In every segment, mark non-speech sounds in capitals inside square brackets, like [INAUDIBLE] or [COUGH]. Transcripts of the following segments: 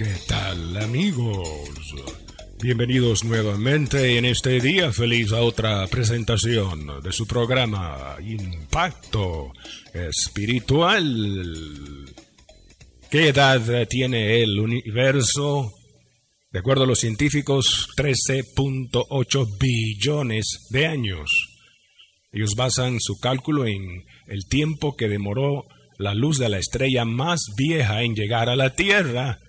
¿Qué tal amigos? Bienvenidos nuevamente en este día feliz a otra presentación de su programa Impacto Espiritual. ¿Qué edad tiene el universo? De acuerdo a los científicos, 13.8 billones de años. Ellos basan su cálculo en el tiempo que demoró la luz de la estrella más vieja en llegar a la Tierra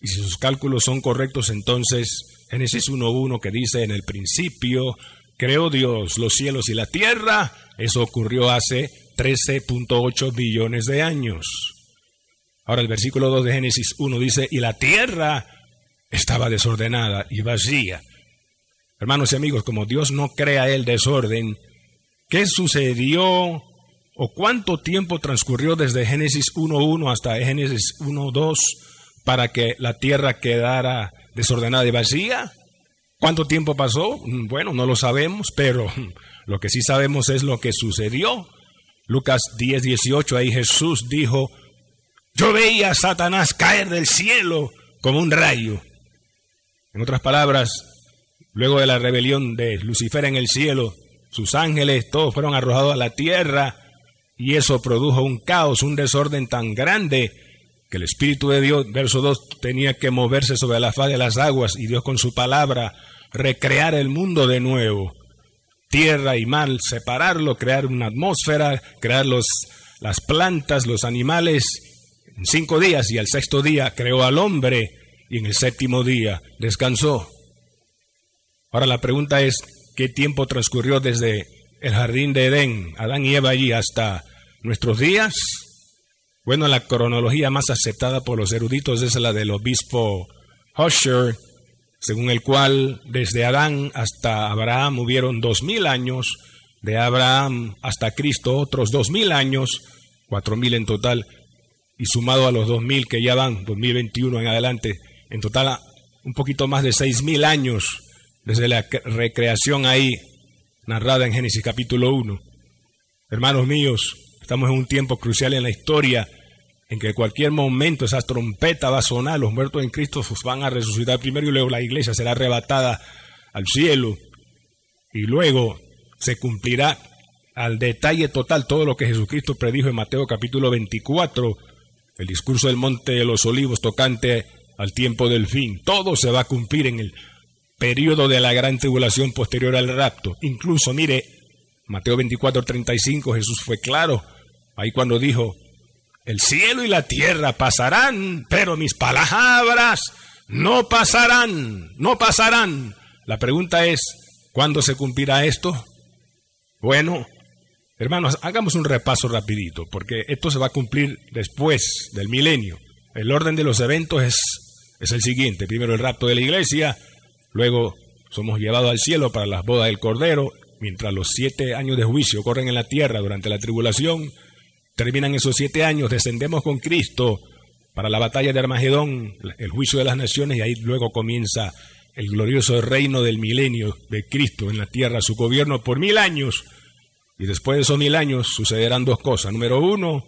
y si sus cálculos son correctos, entonces Génesis 1.1 que dice en el principio, creó Dios los cielos y la tierra, eso ocurrió hace 13.8 billones de años. Ahora el versículo 2 de Génesis 1 dice, y la tierra estaba desordenada y vacía. Hermanos y amigos, como Dios no crea el desorden, ¿qué sucedió o cuánto tiempo transcurrió desde Génesis 1.1 hasta Génesis 1.2 para que la tierra quedara desordenada y vacía. ¿Cuánto tiempo pasó? Mm, bueno, no lo sabemos, pero [LAUGHS] lo que sí sabemos es lo que sucedió. Lucas 10, 18, ahí Jesús dijo, yo veía a Satanás caer del cielo como un rayo. En otras palabras, luego de la rebelión de Lucifer en el cielo, sus ángeles todos fueron arrojados a la tierra y eso produjo un caos, un desorden tan grande que el Espíritu de Dios, verso 2, tenía que moverse sobre la faz de las aguas y Dios con su palabra recrear el mundo de nuevo. Tierra y mar, separarlo, crear una atmósfera, crear los, las plantas, los animales en cinco días y al sexto día creó al hombre y en el séptimo día descansó. Ahora la pregunta es, ¿qué tiempo transcurrió desde el jardín de Edén, Adán y Eva allí, hasta nuestros días? Bueno, la cronología más aceptada por los eruditos es la del obispo Husher, según el cual desde Adán hasta Abraham hubieron dos mil años, de Abraham hasta Cristo otros dos mil años, cuatro mil en total, y sumado a los dos mil que ya van, 2021 en adelante, en total un poquito más de seis mil años desde la recreación ahí narrada en Génesis capítulo 1. Hermanos míos, Estamos en un tiempo crucial en la historia en que cualquier momento esa trompeta va a sonar, los muertos en Cristo van a resucitar primero y luego la iglesia será arrebatada al cielo y luego se cumplirá al detalle total todo lo que Jesucristo predijo en Mateo capítulo 24, el discurso del monte de los olivos tocante al tiempo del fin. Todo se va a cumplir en el periodo de la gran tribulación posterior al rapto. Incluso, mire, Mateo 24, 35, Jesús fue claro Ahí cuando dijo, el cielo y la tierra pasarán, pero mis palabras no pasarán, no pasarán. La pregunta es, ¿cuándo se cumplirá esto? Bueno, hermanos, hagamos un repaso rapidito, porque esto se va a cumplir después del milenio. El orden de los eventos es, es el siguiente. Primero el rapto de la iglesia, luego somos llevados al cielo para las bodas del Cordero, mientras los siete años de juicio corren en la tierra durante la tribulación, Terminan esos siete años, descendemos con Cristo para la batalla de Armagedón, el juicio de las naciones, y ahí luego comienza el glorioso reino del milenio de Cristo en la tierra, su gobierno por mil años. Y después de esos mil años sucederán dos cosas. Número uno,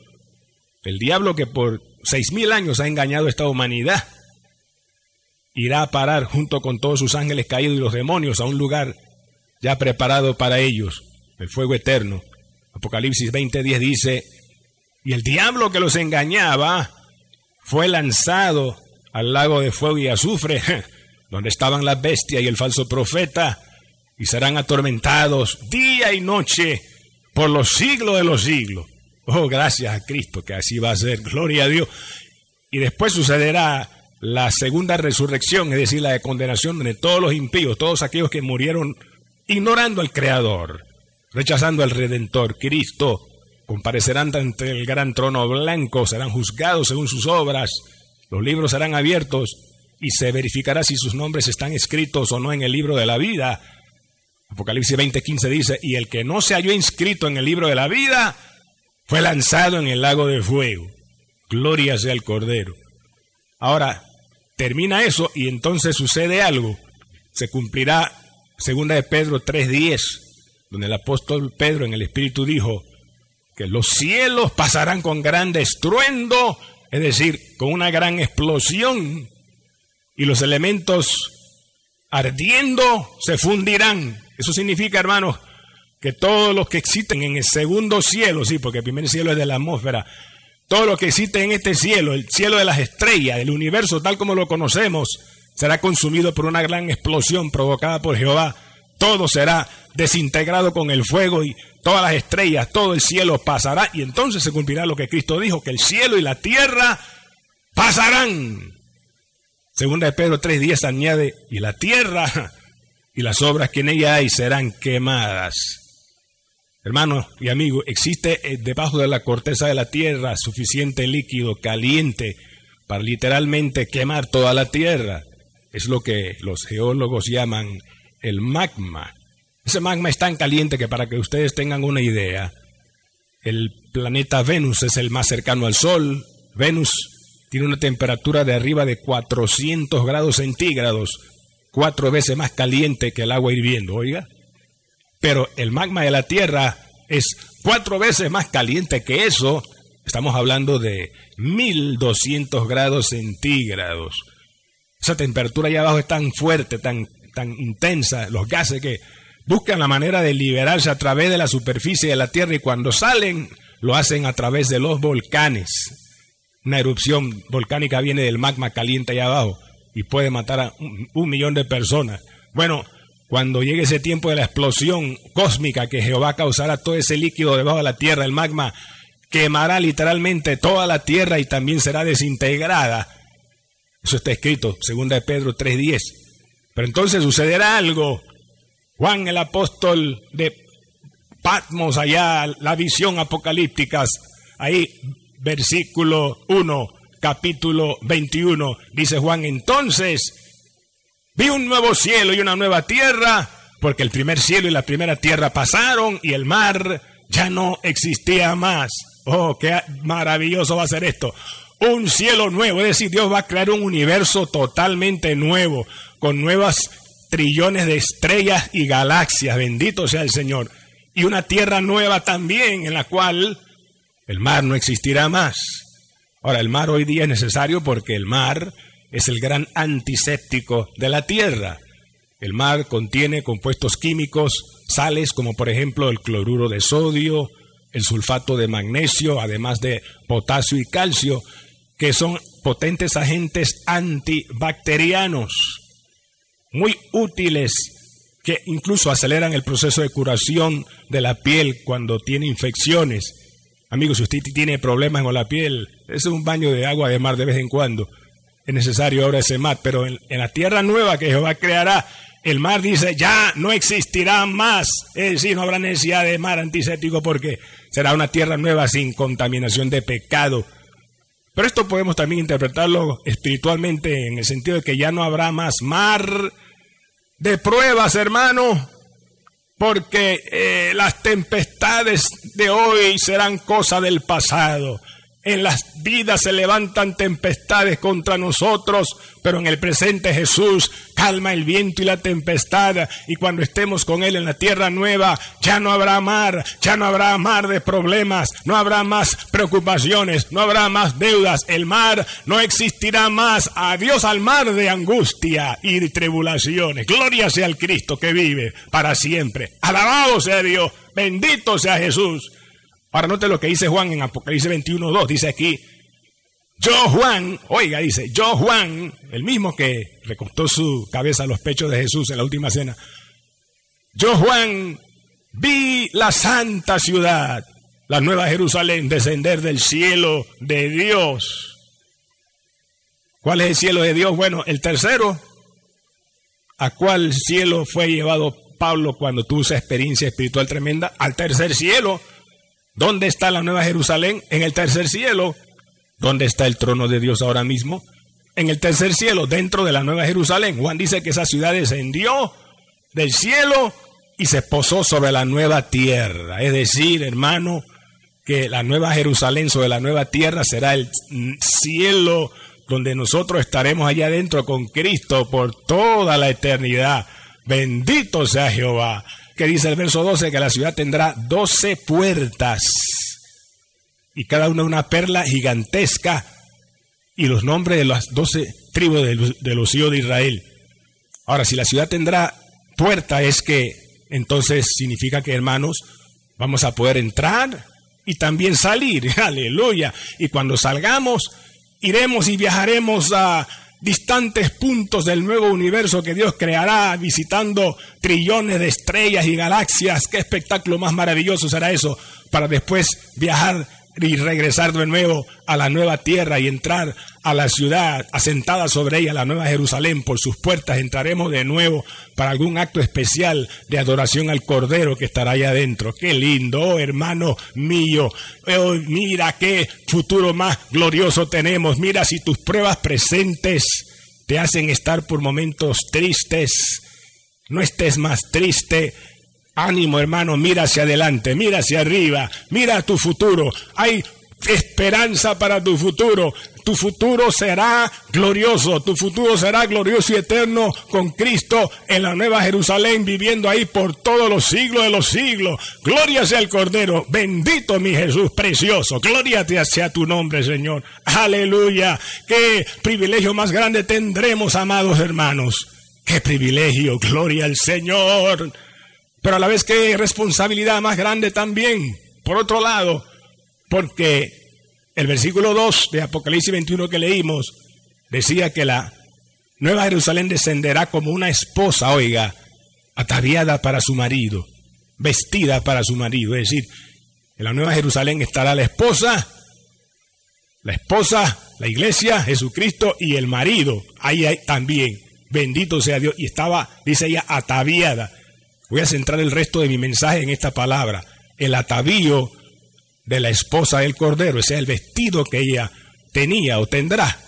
el diablo que por seis mil años ha engañado a esta humanidad, irá a parar junto con todos sus ángeles caídos y los demonios a un lugar ya preparado para ellos, el fuego eterno. Apocalipsis 20:10 dice, y el diablo que los engañaba fue lanzado al lago de fuego y azufre, [LAUGHS] donde estaban la bestia y el falso profeta, y serán atormentados día y noche por los siglos de los siglos. Oh, gracias a Cristo que así va a ser, gloria a Dios. Y después sucederá la segunda resurrección, es decir, la de condenación de todos los impíos, todos aquellos que murieron ignorando al Creador, rechazando al Redentor, Cristo, comparecerán ante el gran trono blanco, serán juzgados según sus obras, Los libros serán abiertos y se verificará si sus nombres están escritos o no en el libro de la vida. Apocalipsis 20:15 dice, y el que no se halló inscrito en el libro de la vida fue lanzado en el lago de fuego. Gloria sea el Cordero. Ahora, termina eso y entonces sucede algo. Se cumplirá segunda de Pedro 3:10, donde el apóstol Pedro en el Espíritu dijo que los cielos pasarán con gran estruendo, es decir, con una gran explosión, y los elementos ardiendo se fundirán. Eso significa, hermanos, que todos los que existen en el segundo cielo, sí, porque el primer cielo es de la atmósfera, todo lo que existe en este cielo, el cielo de las estrellas, el universo tal como lo conocemos, será consumido por una gran explosión provocada por Jehová. Todo será desintegrado con el fuego y todas las estrellas, todo el cielo pasará y entonces se cumplirá lo que Cristo dijo, que el cielo y la tierra pasarán. Segunda de Pedro 3.10 añade, y la tierra y las obras que en ella hay serán quemadas. Hermanos y amigos, existe eh, debajo de la corteza de la tierra suficiente líquido caliente para literalmente quemar toda la tierra. Es lo que los geólogos llaman el magma. Ese magma es tan caliente que para que ustedes tengan una idea, el planeta Venus es el más cercano al Sol. Venus tiene una temperatura de arriba de 400 grados centígrados, cuatro veces más caliente que el agua hirviendo, oiga. Pero el magma de la Tierra es cuatro veces más caliente que eso. Estamos hablando de 1200 grados centígrados. Esa temperatura allá abajo es tan fuerte, tan, tan intensa, los gases que buscan la manera de liberarse a través de la superficie de la Tierra y cuando salen lo hacen a través de los volcanes. Una erupción volcánica viene del magma caliente allá abajo y puede matar a un, millón de personas. Bueno, cuando llegue ese tiempo de la explosión cósmica que Jehová causará todo ese líquido debajo de la tierra, el magma quemará literalmente toda la tierra y también será desintegrada. Eso está escrito, segunda de Pedro 3.10. Pero entonces sucederá algo. Juan el apóstol de Patmos allá, la visión apocalíptica, ahí versículo 1, capítulo 21, dice Juan, entonces vi un nuevo cielo y una nueva tierra, porque el primer cielo y la primera tierra pasaron y el mar ya no existía más. Oh, qué maravilloso va a ser esto. Un cielo nuevo, es decir, Dios va a crear un universo totalmente nuevo, con nuevas trillones de estrellas y galaxias, bendito sea el Señor. Y una tierra nueva también, en la cual el mar no existirá más. Ahora, el mar hoy día es necesario porque el mar es el gran antiséptico de la tierra. El mar contiene compuestos químicos, sales como por ejemplo el cloruro de sodio, el sulfato de magnesio, además de potasio y calcio, que son potentes agentes antibacterianos, muy útiles, que incluso aceleran el proceso de curación de la piel cuando tiene infecciones Amigos, si usted tiene problemas con la piel, es un baño de agua de mar de vez en cuando. Es necesario ahora ese mar, pero en, la tierra nueva que Jehová creará, el mar dice, ya no existirá más. Es decir, no habrá necesidad de mar antiséptico porque será una tierra nueva sin contaminación de pecado. Pero esto podemos también interpretarlo espiritualmente en el sentido de que ya no habrá más mar de pruebas, hermano porque eh, las tempestades de hoy serán cosa del pasado. En las vidas se levantan tempestades contra nosotros, pero en el presente Jesús calma el viento y la tempestad. Y cuando estemos con Él en la tierra nueva, ya no habrá mar, ya no habrá mar de problemas, no habrá más preocupaciones, no habrá más deudas. El mar no existirá más. Adiós al mar de angustia y tribulaciones. Gloria sea al Cristo que vive para siempre. Alabado sea Dios, bendito sea Jesús. Ahora note lo que dice Juan en Apocalipsis 21.2. Dice aquí, yo Juan, oiga, dice, yo Juan, el mismo que recostó su cabeza a los pechos de Jesús en la última cena. Yo Juan vi la santa ciudad, la nueva Jerusalén, descender del cielo de Dios. ¿Cuál es el cielo de Dios? Bueno, el tercero. ¿A cuál cielo fue llevado Pablo cuando tuvo esa experiencia espiritual tremenda? Al tercer cielo. ¿Dónde está la Nueva Jerusalén? En el tercer cielo. ¿Dónde está el trono de Dios ahora mismo? en el tercer cielo, dentro de la Nueva Jerusalén. Juan dice que esa ciudad descendió del cielo y se posó sobre la nueva tierra. Es decir, hermano, que la nueva Jerusalén sobre la nueva tierra será el cielo donde nosotros estaremos allá adentro con Cristo por toda la eternidad. Bendito sea Jehová. Que dice el verso 12 que la ciudad tendrá doce puertas y cada una una perla gigantesca y los nombres de las doce tribus de los, hijos de Israel. Ahora, si la ciudad tendrá puerta, es que entonces significa que, hermanos, vamos a poder entrar y también salir. [LAUGHS] Aleluya. Y cuando salgamos, iremos y viajaremos a distantes puntos del nuevo universo que Dios creará, visitando trillones de estrellas y galaxias. Qué espectáculo más maravilloso será eso, para después viajar y regresar de nuevo a la nueva tierra y entrar a la ciudad asentada sobre ella, la nueva Jerusalén, por sus puertas, entraremos de nuevo para algún acto especial de adoración al Cordero que estará allá adentro. Qué lindo, oh, hermano mío. Oh, mira qué futuro más glorioso tenemos. Mira si tus pruebas presentes te hacen estar por momentos tristes. No estés más triste, Ánimo, hermano, mira hacia adelante, mira hacia arriba, mira tu futuro. Hay esperanza para tu futuro. Tu futuro será glorioso, tu futuro será glorioso y eterno con Cristo en la Nueva Jerusalén, viviendo ahí por todos los siglos de los siglos. Gloria sea el Cordero, bendito mi Jesús precioso, gloria sea tu nombre, Señor. Aleluya, qué privilegio más grande tendremos, amados hermanos. Qué privilegio, gloria al Señor pero a la vez que responsabilidad más grande también. Por otro lado, porque el versículo 2 de Apocalipsis 21 que leímos decía que la Nueva Jerusalén descenderá como una esposa, oiga, ataviada para su marido, vestida para su marido. Es decir, en la Nueva Jerusalén estará la esposa, la esposa, la iglesia, Jesucristo y el marido. Ahí hay también, bendito sea Dios. Y estaba, dice ella, ataviada. Voy a centrar el resto de mi mensaje en esta palabra. El atavío de la esposa del Cordero, ese es el vestido que ella tenía o tendrá.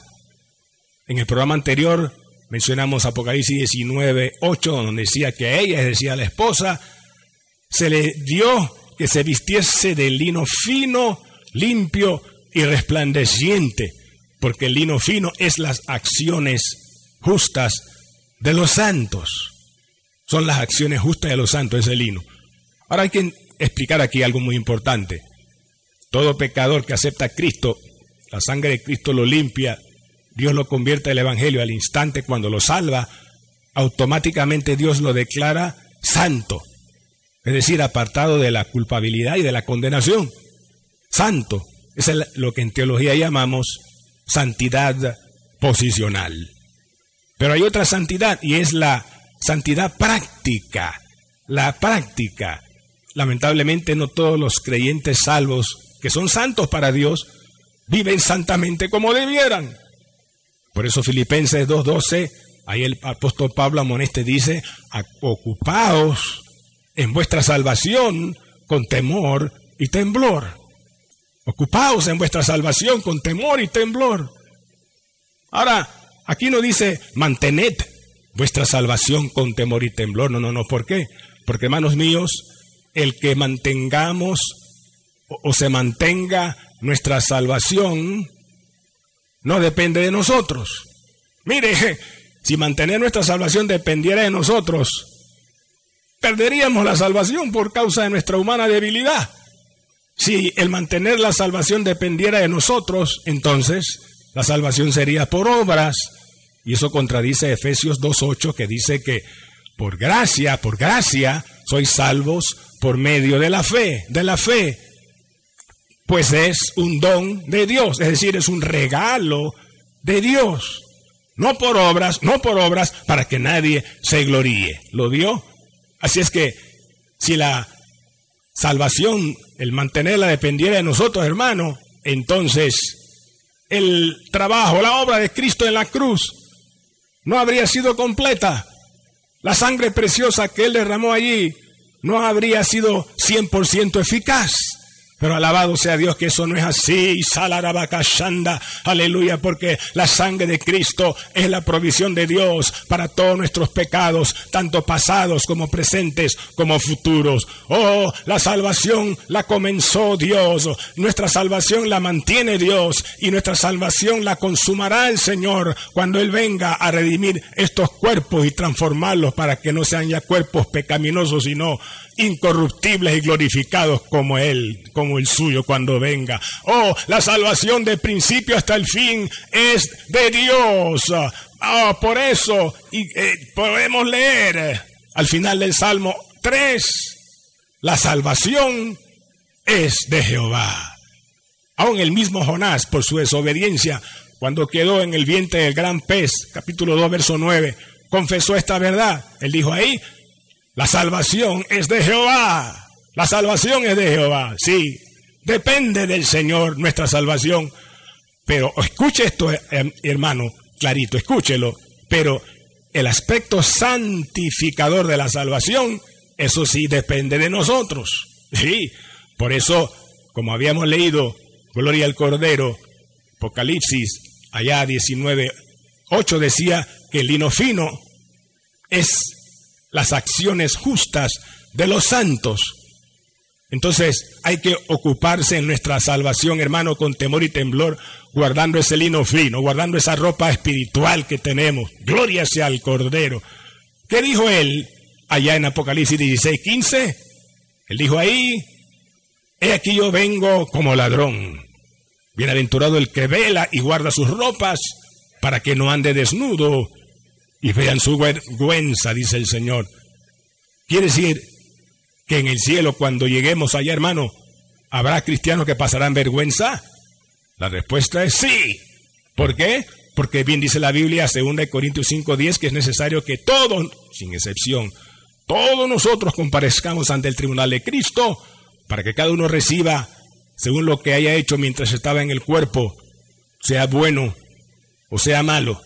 En el programa anterior mencionamos Apocalipsis 19, 8, donde decía que ella, es decir, la esposa, se le dio que se vistiese de lino fino, limpio y resplandeciente, porque el lino fino es las acciones justas de los santos son las acciones justas de los santos, ese lino. Ahora hay que explicar aquí algo muy importante. Todo pecador que acepta a Cristo, la sangre de Cristo lo limpia, Dios lo convierte al Evangelio al instante cuando lo salva, automáticamente Dios lo declara santo, es decir, apartado de la culpabilidad y de la condenación. Santo, es lo que en teología llamamos santidad posicional. Pero hay otra santidad y es la santidad práctica, la práctica. Lamentablemente no todos los creyentes salvos que son santos para Dios viven santamente como debieran. Por eso Filipenses 2.12, ahí el apóstol Pablo Amoneste dice, ocupaos en vuestra salvación con temor y temblor. Ocupaos en vuestra salvación con temor y temblor. Ahora, aquí no dice mantened vuestra salvación con temor y temblor. No, no, no. ¿Por qué? Porque, hermanos míos, el que mantengamos o, se mantenga nuestra salvación no depende de nosotros. Mire, [LAUGHS] si mantener nuestra salvación dependiera de nosotros, perderíamos la salvación por causa de nuestra humana debilidad. Si el mantener la salvación dependiera de nosotros, entonces la salvación sería por obras y eso contradice Efesios 2.8 que dice que por gracia, por gracia, sois salvos por medio de la fe, de la fe. Pues es un don de Dios, es decir, es un regalo de Dios. No por obras, no por obras para que nadie se gloríe. ¿Lo vio? Así es que si la salvación, el mantenerla dependiera de nosotros, hermano, entonces el trabajo, la obra de Cristo en la cruz no habría sido completa. La sangre preciosa que Él derramó allí no habría sido 100% eficaz. Pero alabado sea Dios que eso no es así. Salarabakashanda. Aleluya, porque la sangre de Cristo es la provisión de Dios para todos nuestros pecados, tanto pasados como presentes como futuros. Oh, la salvación la comenzó Dios. Nuestra salvación la mantiene Dios y nuestra salvación la consumará el Señor cuando Él venga a redimir estos cuerpos y transformarlos para que no sean ya cuerpos pecaminosos, sino incorruptibles y glorificados como Él, como el suyo cuando venga. Oh, la salvación de principio hasta el fin es de Dios. Oh, por eso y, eh, podemos leer al final del Salmo 3, la salvación es de Jehová. Aún el mismo Jonás, por su desobediencia, cuando quedó en el vientre del gran pez, capítulo 2, verso 9, confesó esta verdad. Él dijo ahí, la salvación es de Jehová. La salvación es de Jehová. Sí, depende del Señor nuestra salvación. Pero escuche esto, eh, hermano, clarito, escúchelo. Pero el aspecto santificador de la salvación, eso sí depende de nosotros. Sí, por eso, como habíamos leído, Gloria al Cordero, Apocalipsis, allá 19, 8 decía que el lino fino es las acciones justas de los santos. Entonces hay que ocuparse en nuestra salvación, hermano, con temor y temblor, guardando ese lino fino, guardando esa ropa espiritual que tenemos. Gloria sea al Cordero. ¿Qué dijo él allá en Apocalipsis 16, 15? Él dijo ahí, he aquí yo vengo como ladrón. Bienaventurado el que vela y guarda sus ropas para que no ande desnudo y vean su vergüenza, dice el Señor. Quiere decir que en el cielo, cuando lleguemos allá, hermano, ¿habrá cristianos que pasarán vergüenza? La respuesta es sí. ¿Por qué? Porque bien dice la Biblia, 2 Corintios 5:10, que es necesario que todos, sin excepción, todos nosotros comparezcamos ante el tribunal de Cristo para que cada uno reciba según lo que haya hecho mientras estaba en el cuerpo, sea bueno o sea malo.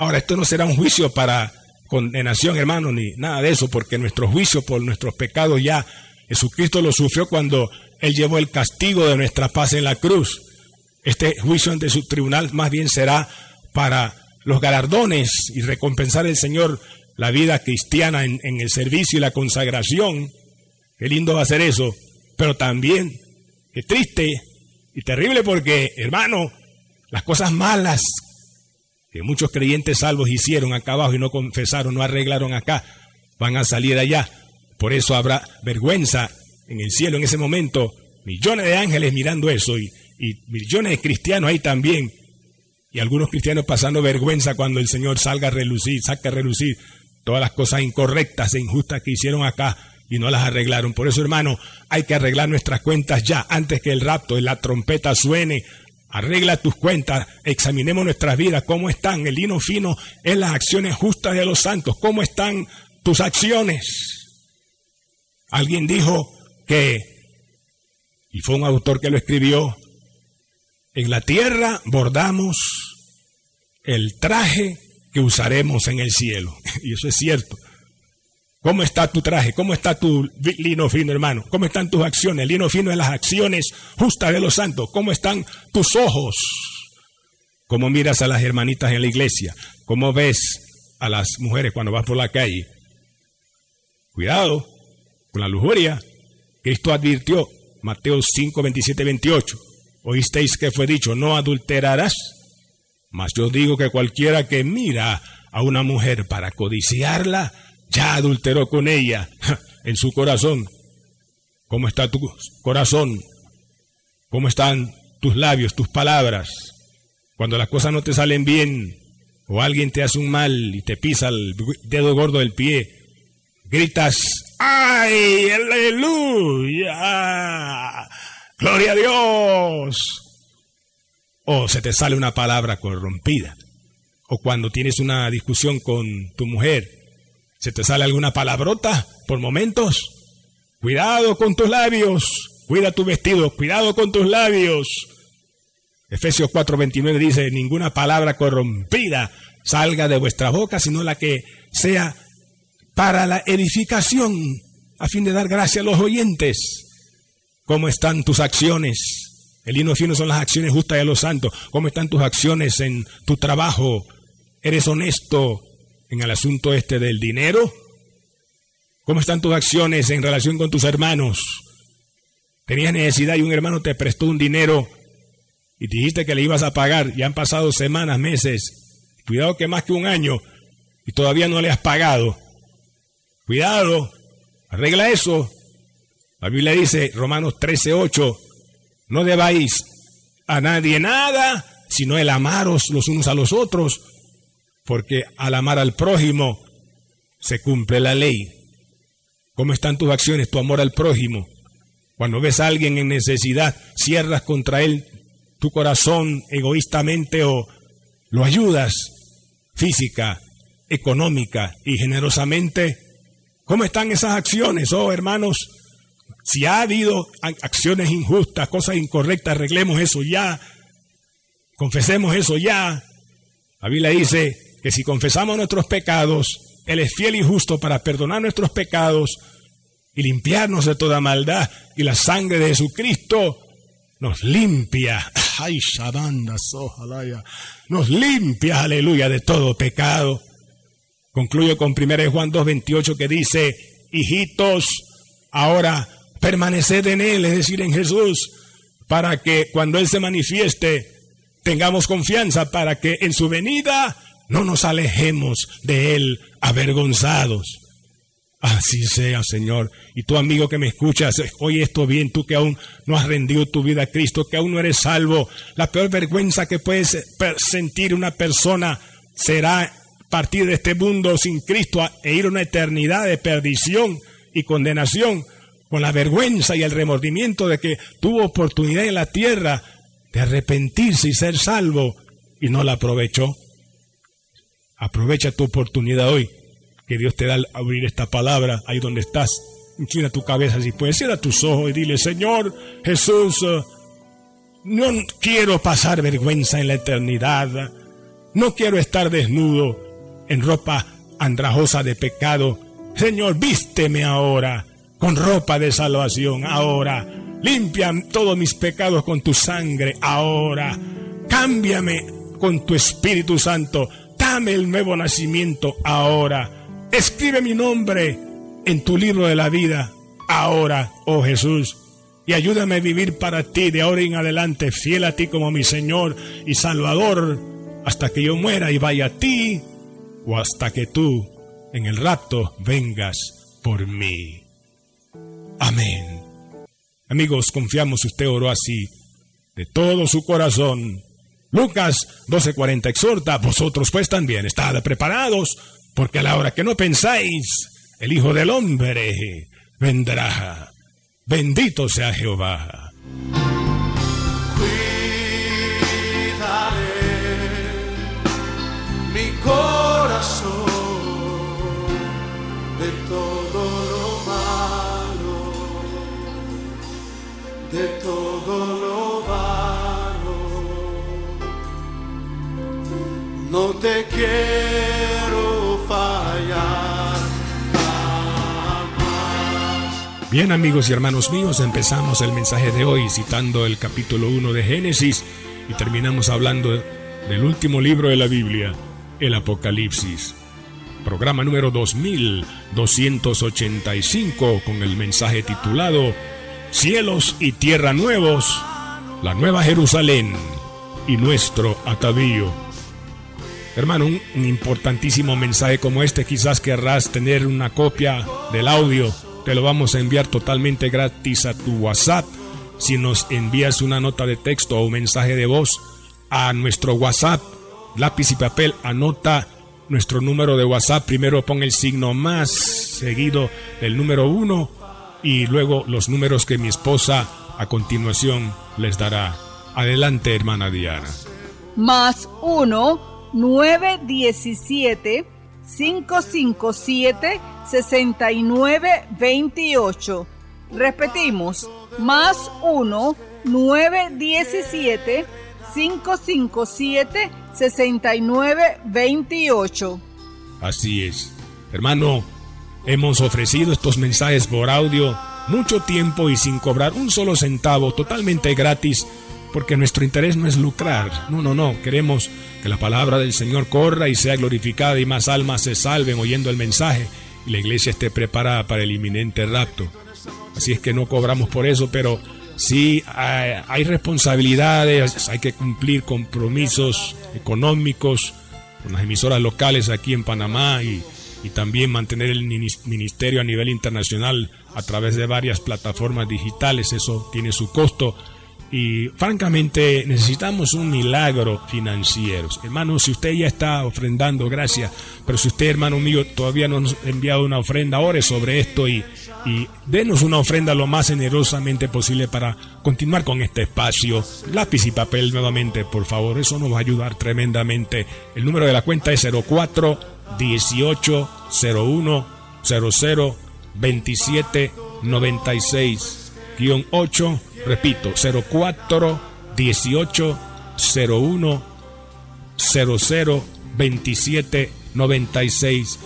Ahora, esto no será un juicio para condenación, hermano, ni nada de eso, porque nuestro juicio por nuestros pecados ya Jesucristo lo sufrió cuando Él llevó el castigo de nuestra paz en la cruz. Este juicio ante su tribunal más bien será para los galardones y recompensar al Señor la vida cristiana en, en el servicio y la consagración. Qué lindo va a ser eso, pero también, qué triste y terrible porque, hermano, las cosas malas que muchos creyentes salvos hicieron acá abajo y no confesaron, no arreglaron acá, van a salir allá. Por eso habrá vergüenza en el cielo en ese momento. Millones de ángeles mirando eso y, millones de cristianos ahí también. Y algunos cristianos pasando vergüenza cuando el Señor salga a relucir, saca a relucir todas las cosas incorrectas e injustas que hicieron acá y no las arreglaron. Por eso, hermano, hay que arreglar nuestras cuentas ya, antes que el rapto y la trompeta suene, Arregla tus cuentas, examinemos nuestras vidas, cómo están. El lino fino en las acciones justas de los santos. ¿Cómo están tus acciones? Alguien dijo que, y fue un autor que lo escribió, en la tierra bordamos el traje que usaremos en el cielo. [LAUGHS] Y eso es cierto. ¿Cómo está tu traje? ¿Cómo está tu lino fino, hermano? ¿Cómo están tus acciones? El lino fino es las acciones justas de los santos. ¿Cómo están tus ojos? ¿Cómo miras a las hermanitas en la iglesia? ¿Cómo ves a las mujeres cuando vas por la calle? Cuidado con la lujuria. Cristo advirtió, Mateo 5, 27, 28. Oísteis que fue dicho, no adulterarás. Mas yo digo que cualquiera que mira a una mujer para codiciarla, ya adulteró con ella en su corazón. ¿Cómo está tu corazón? ¿Cómo están tus labios, tus palabras? Cuando las cosas no te salen bien o alguien te hace un mal y te pisa el dedo gordo del pie, gritas, ¡ay, aleluya! ¡Gloria a Dios! O se te sale una palabra corrompida. O cuando tienes una discusión con tu mujer ¿Se te sale alguna palabrota por momentos? Cuidado con tus labios. Cuida tu vestido. Cuidado con tus labios. Efesios 4:29 dice, ninguna palabra corrompida salga de vuestra boca, sino la que sea para la edificación, a fin de dar gracia a los oyentes. ¿Cómo están tus acciones? El himno fino son las acciones justas de los santos. ¿Cómo están tus acciones en tu trabajo? ¿Eres honesto en el asunto este del dinero? ¿Cómo están tus acciones en relación con tus hermanos? Tenías necesidad y un hermano te prestó un dinero y dijiste que le ibas a pagar. Ya han pasado semanas, meses. Cuidado que más que un año y todavía no le has pagado. Cuidado, arregla eso. La Biblia dice, Romanos 13:8, no debáis a nadie nada, sino el amaros los unos a los otros, porque al amar al prójimo se cumple la ley. ¿Cómo están tus acciones, tu amor al prójimo? Cuando ves a alguien en necesidad, cierras contra él tu corazón egoístamente o lo ayudas física, económica y generosamente. ¿Cómo están esas acciones, oh hermanos? Si ha habido acciones injustas, cosas incorrectas, arreglemos eso ya. Confesemos eso ya. La Biblia dice que si confesamos nuestros pecados, Él es fiel y justo para perdonar nuestros pecados y limpiarnos de toda maldad. Y la sangre de Jesucristo nos limpia. [LAUGHS] Ay, Nos limpia, aleluya, de todo pecado. Concluyo con 1 Juan 2.28 que dice, hijitos, ahora permaneced en Él, es decir, en Jesús, para que cuando Él se manifieste tengamos confianza, para que en su venida no nos alejemos de Él avergonzados. Así sea, Señor. Y tú, amigo que me escuchas, oye esto bien, tú que aún no has rendido tu vida a Cristo, que aún no eres salvo. La peor vergüenza que puedes sentir una persona será partir de este mundo sin Cristo e ir a una eternidad de perdición y condenación con la vergüenza y el remordimiento de que tuvo oportunidad en la tierra de arrepentirse y ser salvo y no la aprovechó. Aprovecha tu oportunidad hoy, que Dios te da al abrir esta palabra ahí donde estás. Inclina tu cabeza si puedes, cierra tus ojos y dile, Señor Jesús, no quiero pasar vergüenza en la eternidad, no quiero estar desnudo en ropa andrajosa de pecado. Señor, vísteme ahora con ropa de salvación ahora. Limpia todos mis pecados con tu sangre ahora. Cámbiame con tu Espíritu Santo. Dame el nuevo nacimiento ahora. Escribe mi nombre en tu libro de la vida ahora, oh Jesús. Y ayúdame a vivir para ti de ahora en adelante, fiel a ti como mi Señor y Salvador, hasta que yo muera y vaya a ti, o hasta que tú en el rapto vengas por mí. Amén. Amigos, confiamos usted oró así, de todo su corazón. Lucas 12:40 exhorta, vosotros pues también estad preparados, porque a la hora que no pensáis, el Hijo del Hombre vendrá. Bendito sea Jehová. mi corazón de todo de todo lo No te quiero fallar. Jamás. Bien amigos y hermanos míos, empezamos el mensaje de hoy citando el capítulo 1 de Génesis y terminamos hablando del último libro de la Biblia, el Apocalipsis. Programa número 2285 con el mensaje titulado cielos y tierra nuevos, la nueva Jerusalén y nuestro atavío. Hermano, un, importantísimo mensaje como este, quizás querrás tener una copia del audio, te lo vamos a enviar totalmente gratis a tu WhatsApp. Si nos envías una nota de texto o un mensaje de voz a nuestro WhatsApp, lápiz y papel, anota nuestro número de WhatsApp. Primero pon el signo más seguido del número uno y luego los números que mi esposa a continuación les dará. Adelante, hermana Diana. Más 1 917 557 6928. Repetimos, más 1 917 557 6928. Así es. Hermano, Hemos ofrecido estos mensajes por audio mucho tiempo y sin cobrar un solo centavo, totalmente gratis, porque nuestro interés no es lucrar. No, no, no. Queremos que la palabra del Señor corra y sea glorificada y más almas se salven oyendo el mensaje y la iglesia esté preparada para el inminente rapto. Así es que no cobramos por eso, pero sí hay, responsabilidades, hay que cumplir compromisos económicos con las emisoras locales aquí en Panamá y, y también mantener el ministerio a nivel internacional a través de varias plataformas digitales. Eso tiene su costo y francamente necesitamos un milagro financiero. Hermano, si usted ya está ofrendando, gracias. Pero si usted, hermano mío, todavía no nos ha enviado una ofrenda, ore sobre esto y, y denos una ofrenda lo más generosamente posible para continuar con este espacio. Lápiz y papel nuevamente, por favor. Eso nos va a ayudar tremendamente. El número de la cuenta es 04 18 01 00 27 96 8 Repito, 04 18 01 00 27 96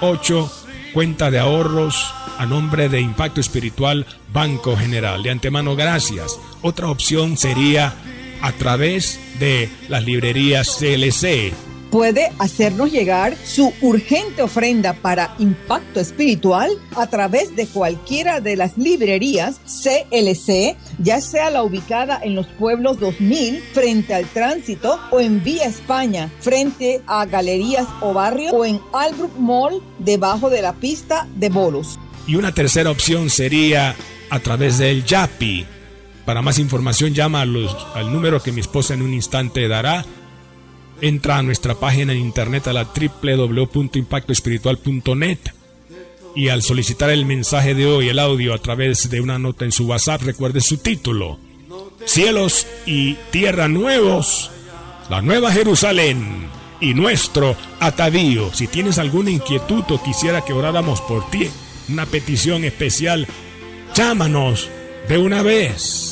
8 cuenta de ahorros a nombre de Impacto Espiritual Banco General. De antemano, gracias. Otra opción sería a través de las librerías CLC puede hacernos llegar su urgente ofrenda para impacto espiritual a través de cualquiera de las librerías CLC, ya sea la ubicada en los pueblos 2000 frente al tránsito o en Vía España frente a Galerías o Barrio o en Albrook Mall debajo de la pista de bolos. Y una tercera opción sería a través del YAPI. Para más información llama al número que mi esposa en un instante dará entra a nuestra página en internet a la www.impactoespiritual.net y al solicitar el mensaje de hoy, el audio a través de una nota en su WhatsApp, recuerde su título. Cielos y tierra nuevos, la nueva Jerusalén y nuestro atavío. Si tienes alguna inquietud o quisiera que oráramos por ti, una petición especial, llámanos de una vez.